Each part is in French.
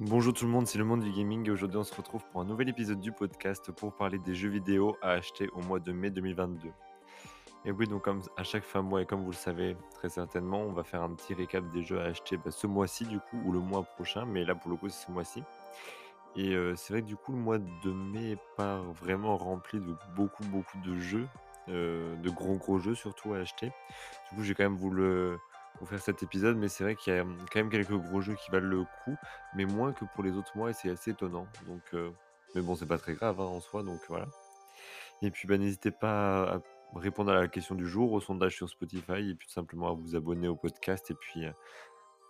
Bonjour tout le monde, c'est le monde du gaming et aujourd'hui on se retrouve pour un nouvel épisode du podcast pour parler des jeux vidéo à acheter au mois de mai 2022. Et oui, donc comme à chaque fin mois et comme vous le savez très certainement, on va faire un petit récap des jeux à acheter bah, ce mois-ci du coup ou le mois prochain, mais là pour le coup c'est ce mois-ci. Et euh, c'est vrai que du coup le mois de mai est pas vraiment rempli de beaucoup beaucoup de jeux, euh, de gros gros jeux surtout à acheter. Du coup j'ai quand même voulu pour faire cet épisode, mais c'est vrai qu'il y a hum, quand même quelques gros jeux qui valent le coup, mais moins que pour les autres mois, et c'est assez étonnant. Donc, mais bon, c'est pas très grave hein, en soi, donc voilà. Et puis, bah, n'hésitez pas à répondre à la question du jour, au sondage sur Spotify, et puis tout simplement à vous abonner au podcast, et puis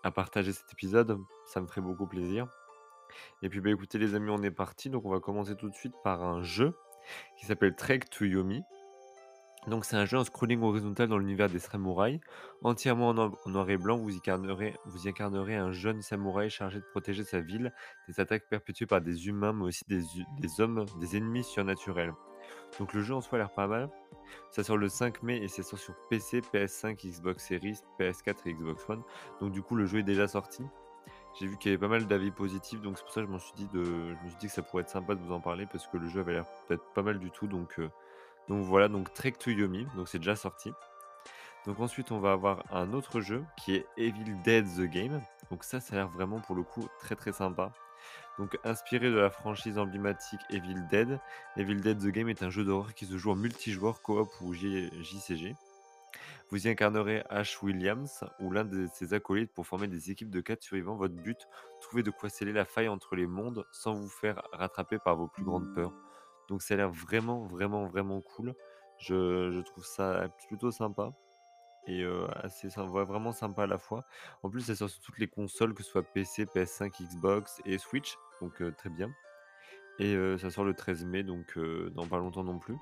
à partager cet épisode, ça me ferait beaucoup plaisir. Et puis, bah, écoutez les amis, on est parti, donc on va commencer tout de suite par un jeu qui s'appelle Trek to Yomi. Donc c'est un jeu en scrolling horizontal dans l'univers des samouraïs. Entièrement en, noir et blanc, vous incarnerez, incarnerez un jeune samouraï chargé de protéger sa ville des attaques perpétuées par des humains, mais aussi des, hommes, des ennemis surnaturels. Donc le jeu en soi a l'air pas mal. Ça sort le 5 mai et ça sort sur PC, PS5, Xbox Series, PS4 et Xbox One. Donc du coup le jeu est déjà sorti. J'ai vu qu'il y avait pas mal d'avis positifs, donc c'est pour ça que je suis dit de, je me suis dit que ça pourrait être sympa de vous en parler parce que le jeu avait l'air peut-être pas mal du tout, donc euh, donc voilà, donc Trek to Yomi, donc c'est déjà sorti. Donc ensuite, on va avoir un autre jeu qui est Evil Dead The Game. Donc ça, ça a l'air vraiment pour le coup très très sympa. Donc inspiré de la franchise emblématique Evil Dead, Evil Dead The Game est un jeu d'horreur qui se joue en multijoueur, coop ou JCG. Vous y incarnerez Ash Williams ou l'un de ses acolytes pour former des équipes de 4 survivants. Votre but, trouver de quoi sceller la faille entre les mondes sans vous faire rattraper par vos plus grandes peurs. Donc ça a l'air vraiment, vraiment, vraiment cool. Je, trouve ça plutôt sympa et assez vraiment sympa à la fois. En plus, ça sort sur toutes les consoles, que ce soit PC, PS5, Xbox et Switch, donc très bien. Et ça sort le 13 mai, donc dans pas longtemps non plus.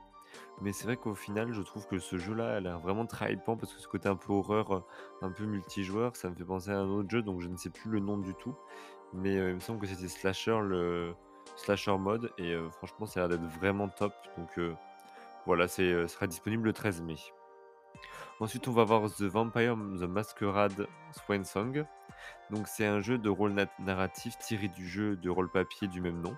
Mais c'est vrai qu'au final, je trouve que ce jeu-là a l'air vraiment très hypant parce que ce côté un peu horreur, un peu multijoueur, ça me fait penser à un autre jeu, donc je ne sais plus le nom du tout. Mais il me semble que c'était Slasher, le, slasher mode et franchement ça a l'air d'être vraiment top donc voilà c'est sera disponible le 13 mai. Ensuite on va voir The Vampire The Masquerade Swan Song. Donc c'est un jeu de rôle narratif tiré du jeu de rôle papier du même nom.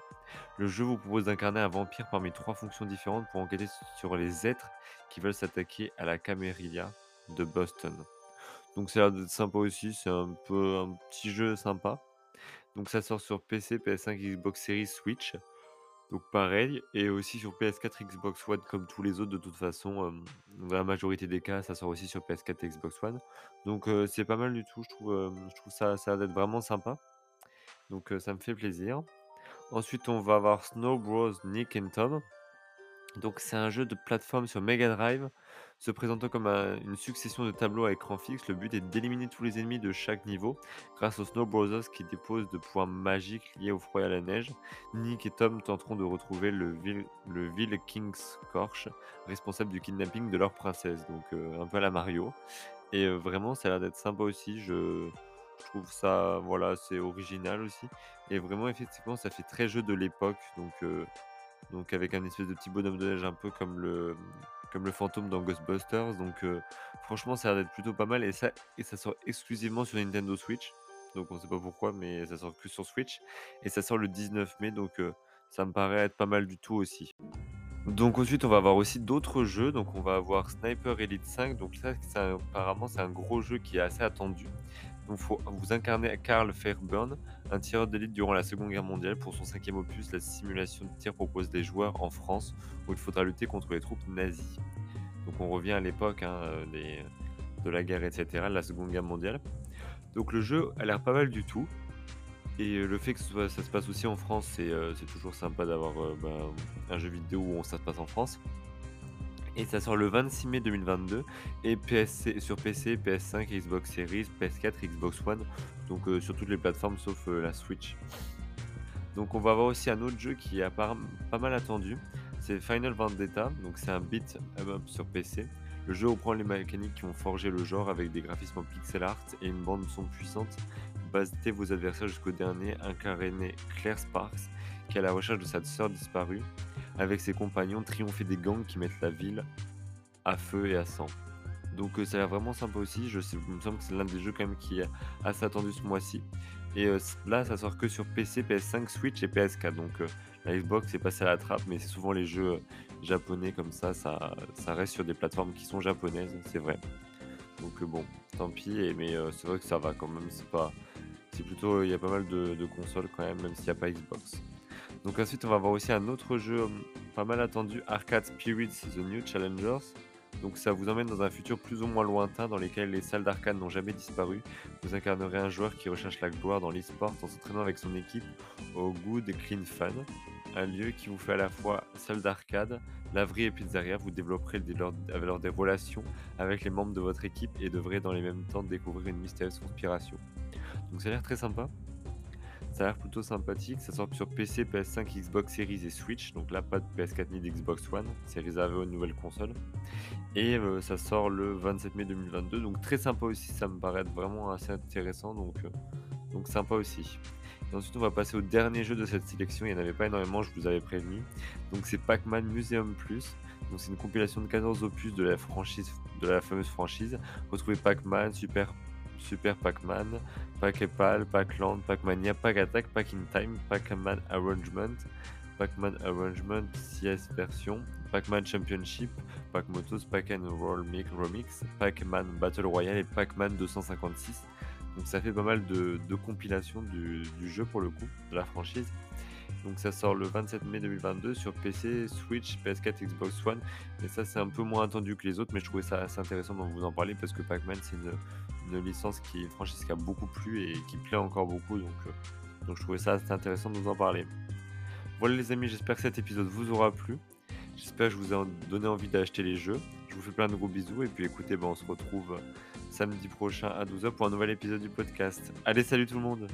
Le jeu vous propose d'incarner un vampire parmi trois fonctions différentes pour enquêter sur les êtres qui veulent s'attaquer à la Camarilla de Boston. Donc ça a l'air d'être sympa aussi, c'est un peu un petit jeu sympa. Donc ça sort sur PC, PS5, Xbox Series, Switch. Donc pareil, et aussi sur PS4, Xbox One comme tous les autres de toute façon. Dans la majorité des cas, ça sort aussi sur PS4 et Xbox One. Donc c'est pas mal du tout, je trouve, ça, ça vraiment sympa. Donc ça me fait plaisir. Ensuite, on va avoir Snow Bros. Nick and Tom. Donc c'est un jeu de plateforme sur Mega Drive, se présentant comme une succession de tableaux à écran fixe. Le but est d'éliminer tous les ennemis de chaque niveau grâce aux Snow Brothers qui déposent de pouvoirs magiques liés au froid et à la neige. Nick et Tom tenteront de retrouver le Ville, le King's Korch, responsable du kidnapping de leur princesse. Donc euh, un peu à la Mario. Et euh, vraiment, ça a l'air d'être sympa aussi. Je, trouve ça, voilà, c'est original aussi. Et vraiment, effectivement, ça fait très jeu de l'époque. Donc euh, donc avec un espèce de petit bonhomme de neige un peu comme le, fantôme dans Ghostbusters. Donc euh, franchement, ça a l'air d'être plutôt pas mal et ça, et ça sort exclusivement sur Nintendo Switch. Donc on sait pas pourquoi, mais ça sort que sur Switch et ça sort le 19 mai. Donc euh, ça me paraît être pas mal du tout aussi. Donc ensuite, on va avoir aussi d'autres jeux. Donc on va avoir Sniper Elite 5. Donc ça, apparemment, c'est un gros jeu qui est assez attendu. Donc vous incarnez Carl Fairburn, un tireur d'élite durant la Seconde Guerre mondiale. Pour son cinquième opus, la simulation de tir propose des joueurs en France où il faudra lutter contre les troupes nazies. Donc on revient à l'époque hein, euh, de la guerre, etc., la Seconde Guerre mondiale. Donc le jeu a l'air pas mal du tout. Et euh, le fait que ça se passe aussi en France, c'est euh, toujours sympa d'avoir bah, un jeu vidéo où ça se passe en France. Et ça sort le 26 mai 2022 et PSC, sur PC, PS5, Xbox Series, PS4, Xbox One, donc euh, sur toutes les plateformes sauf euh, la Switch. Donc on va avoir aussi un autre jeu qui est pas mal attendu, c'est Final Vendetta, donc c'est un beat up sur PC. Le jeu reprend les mécaniques qui ont forgé le genre avec des graphismes en pixel art et une bande son puissante. Battez vos adversaires jusqu'au dernier, incarné Claire Sparks, qui est à la recherche de sa sœur disparue avec ses compagnons triompher des gangs qui mettent la ville à feu et à sang. Donc euh, ça a l'air vraiment sympa aussi, je il me semble que c'est l'un des jeux quand même qui est assez attendu ce mois-ci. Et là, ça sort que sur PC, PS5, Switch et PS4. Donc la Xbox est passée à la trappe, mais c'est souvent les jeux japonais comme ça, ça, ça reste sur des plateformes qui sont japonaises, c'est vrai. Donc bon, tant pis, mais c'est vrai que ça va quand même, c'est pas... C'est plutôt, il y a pas mal de, de consoles quand même, même s'il n'y a pas Xbox. Donc ensuite, on va voir aussi un autre jeu pas mal attendu, Arcade Spirits The New Challengers. Donc ça vous emmène dans un futur plus ou moins lointain dans lequel les salles d'arcade n'ont jamais disparu. Vous incarnerez un joueur qui recherche la gloire dans l'e-sport en s'entraînant avec son équipe au Good Clean Fun, un lieu qui vous fait à la fois salle d'arcade, laverie et pizzeria. Vous développerez alors des relations avec les membres de votre équipe et devrez dans les mêmes temps découvrir une mystérieuse conspiration. Donc ça a l'air très sympa. Ça a l'air plutôt sympathique. Ça sort sur PC, PS5, Xbox Series et Switch. Donc là, pas de PS4 ni d'Xbox One. C'est réservé aux nouvelles consoles. Et euh, ça sort le 27 mai 2022. Donc très sympa aussi. Ça me paraît vraiment assez intéressant. Donc, euh, donc sympa aussi. Et ensuite, on va passer au dernier jeu de cette sélection. Il n'y en avait pas énormément, je vous avais prévenu. Donc c'est Pac-Man Museum Plus. Donc c'est une compilation de 14 opus de la franchise, de la fameuse franchise. Retrouvez Pac-Man, Super Super Pac-Man, Pac-Epal, Pac-Land, Pac-Mania, Pac-Attack, Pac-In-Time, Pac-Man Arrangement, Pac-Man Arrangement CS version, Pac-Man Championship, Pac-Motos, Pac-Man Roll Remix, Pac-Man Battle Royale et Pac-Man 256. Donc ça fait pas mal de, compilations du, jeu pour le coup, de la franchise. Donc ça sort le 27 mai 2022 sur PC, Switch, PS4, Xbox One. Et ça c'est un peu moins attendu que les autres, mais je trouvais ça assez intéressant de vous en parler parce que Pac-Man c'est une, licence qui franchise a beaucoup plu et qui plaît encore beaucoup. Donc, euh, donc je trouvais ça assez intéressant de vous en parler. Voilà les amis, j'espère que cet épisode vous aura plu. J'espère que je vous ai donné envie d'acheter les jeux. Je vous fais plein de gros bisous et puis écoutez, ben, on se retrouve samedi prochain à 12h pour un nouvel épisode du podcast. Allez, salut tout le monde